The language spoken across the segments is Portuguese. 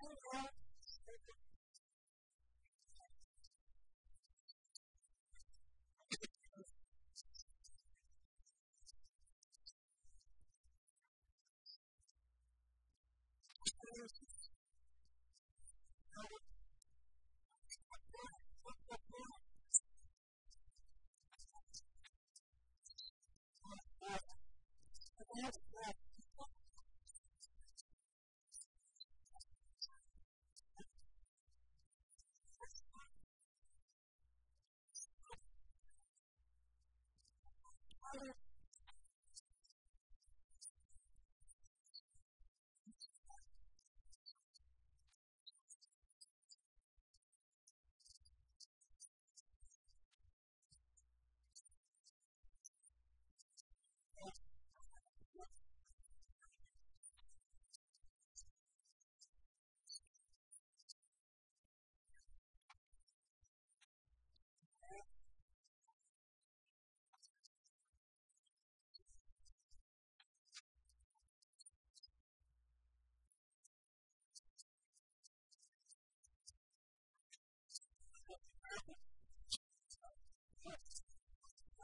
Thank you.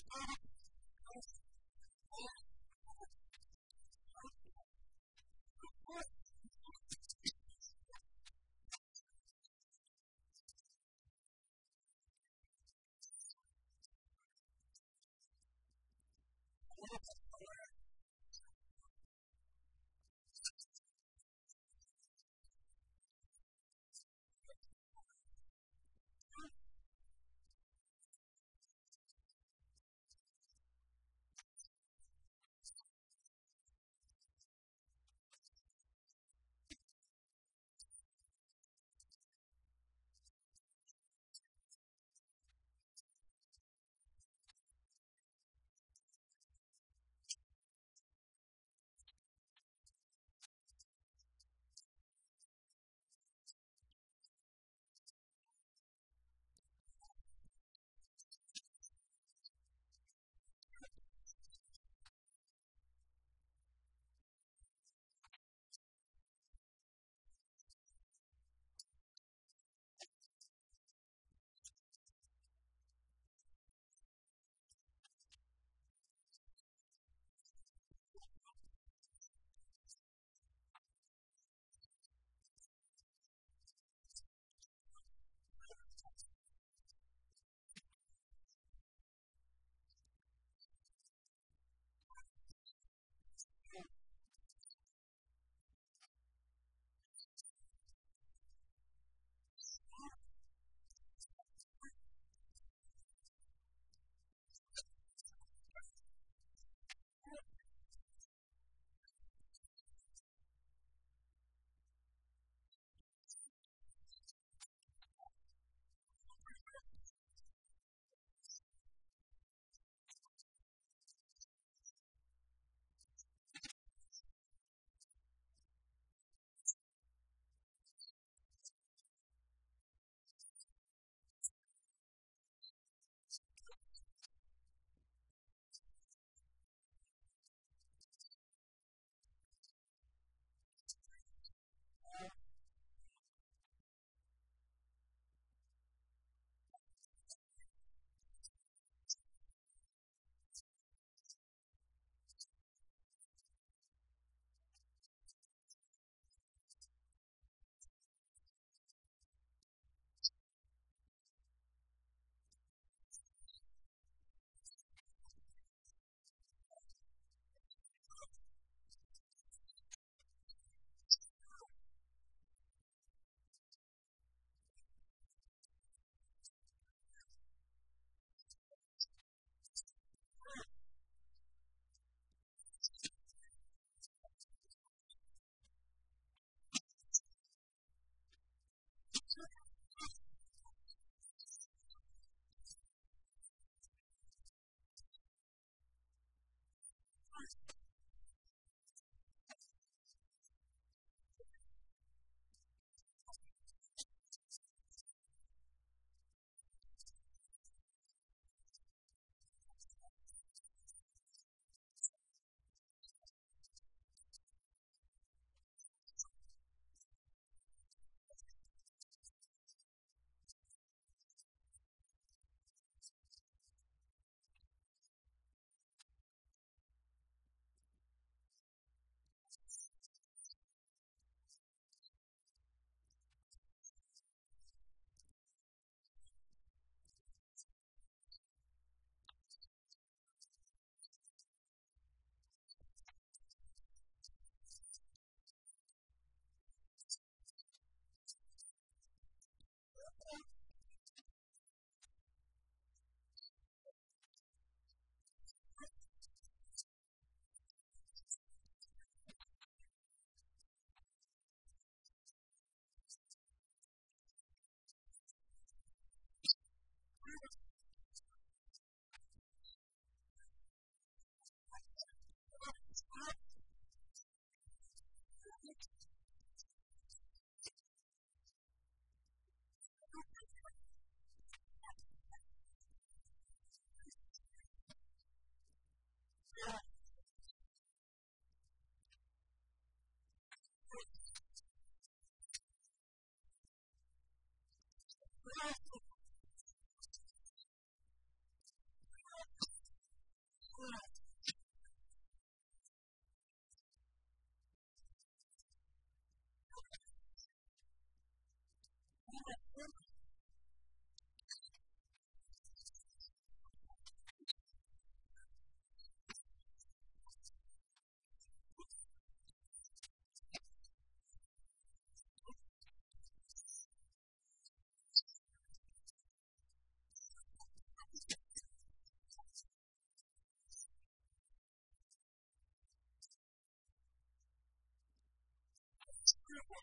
left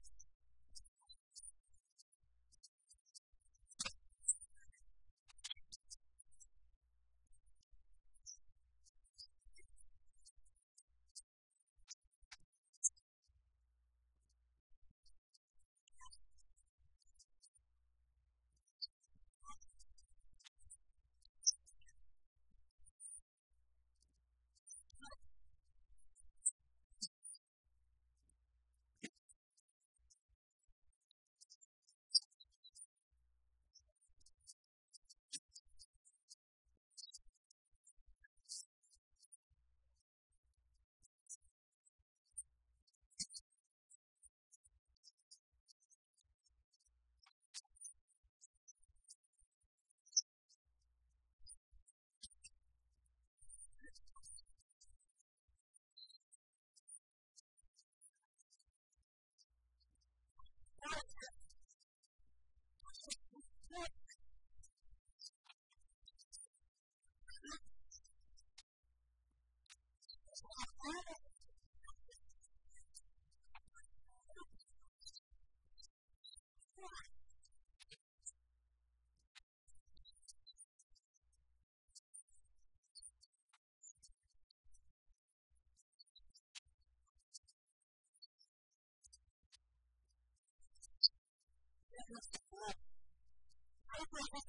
Thank you. Thank you.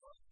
Christ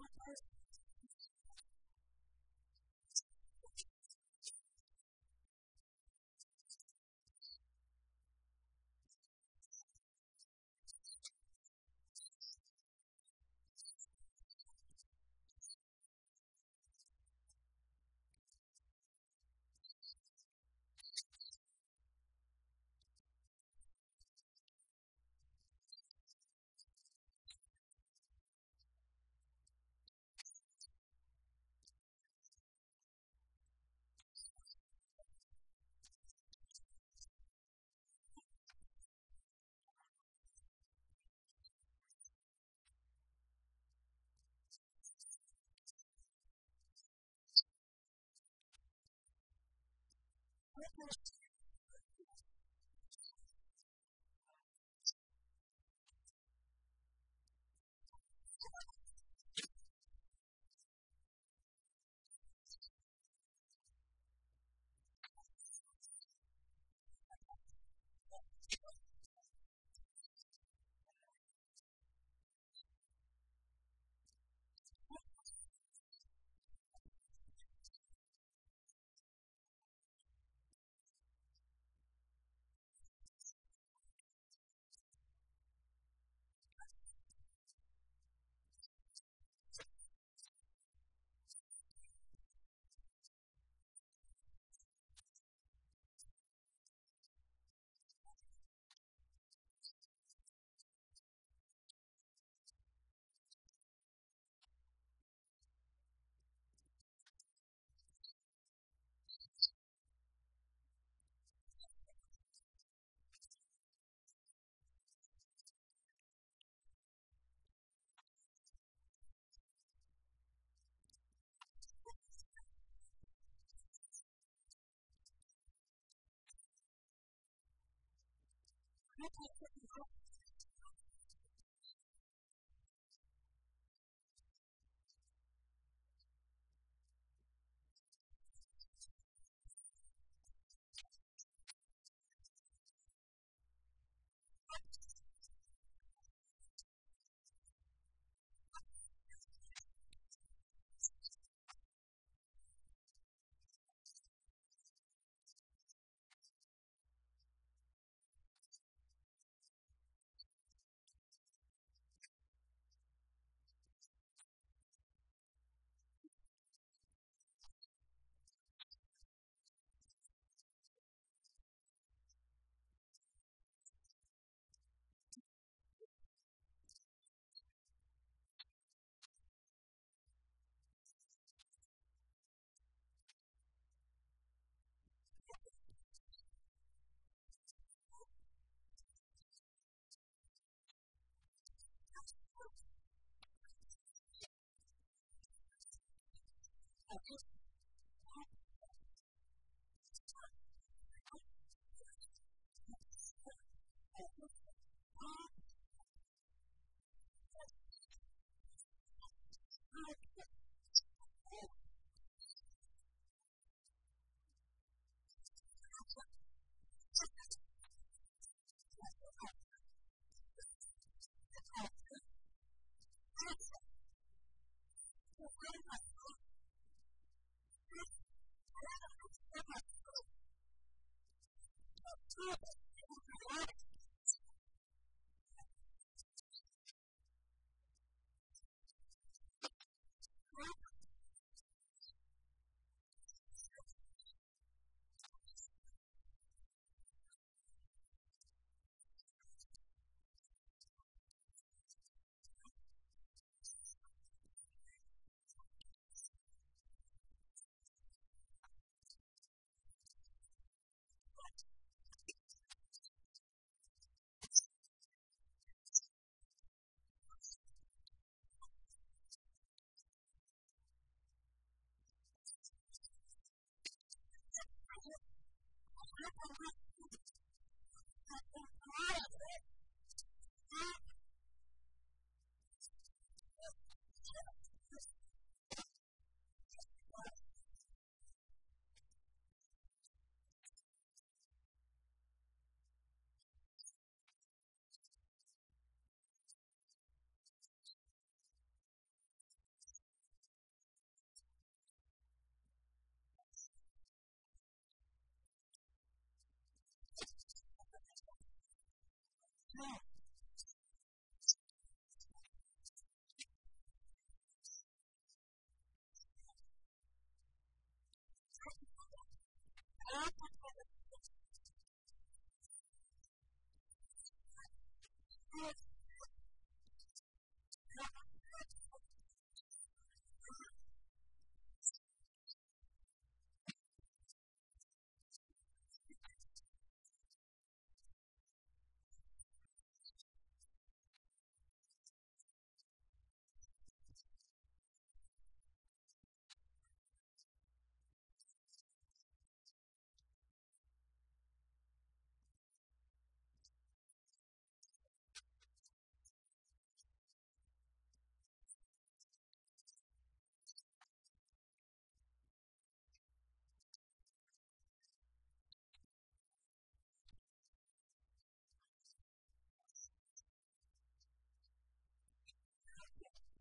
my first first That's Thank you. Yes.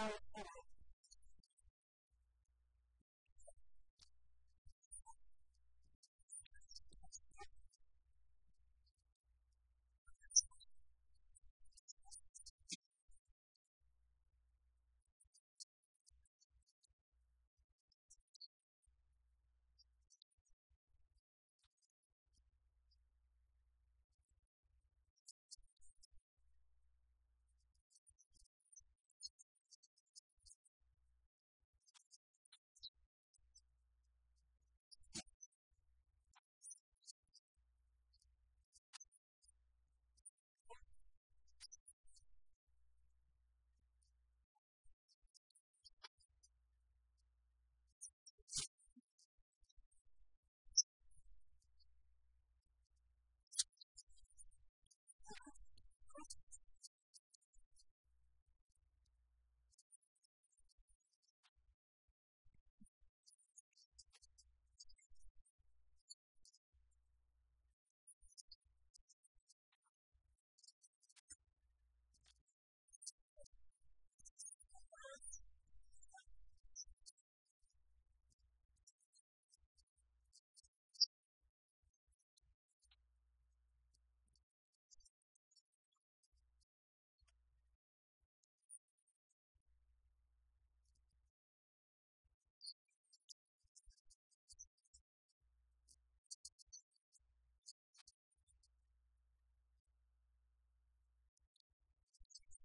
all time.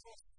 cross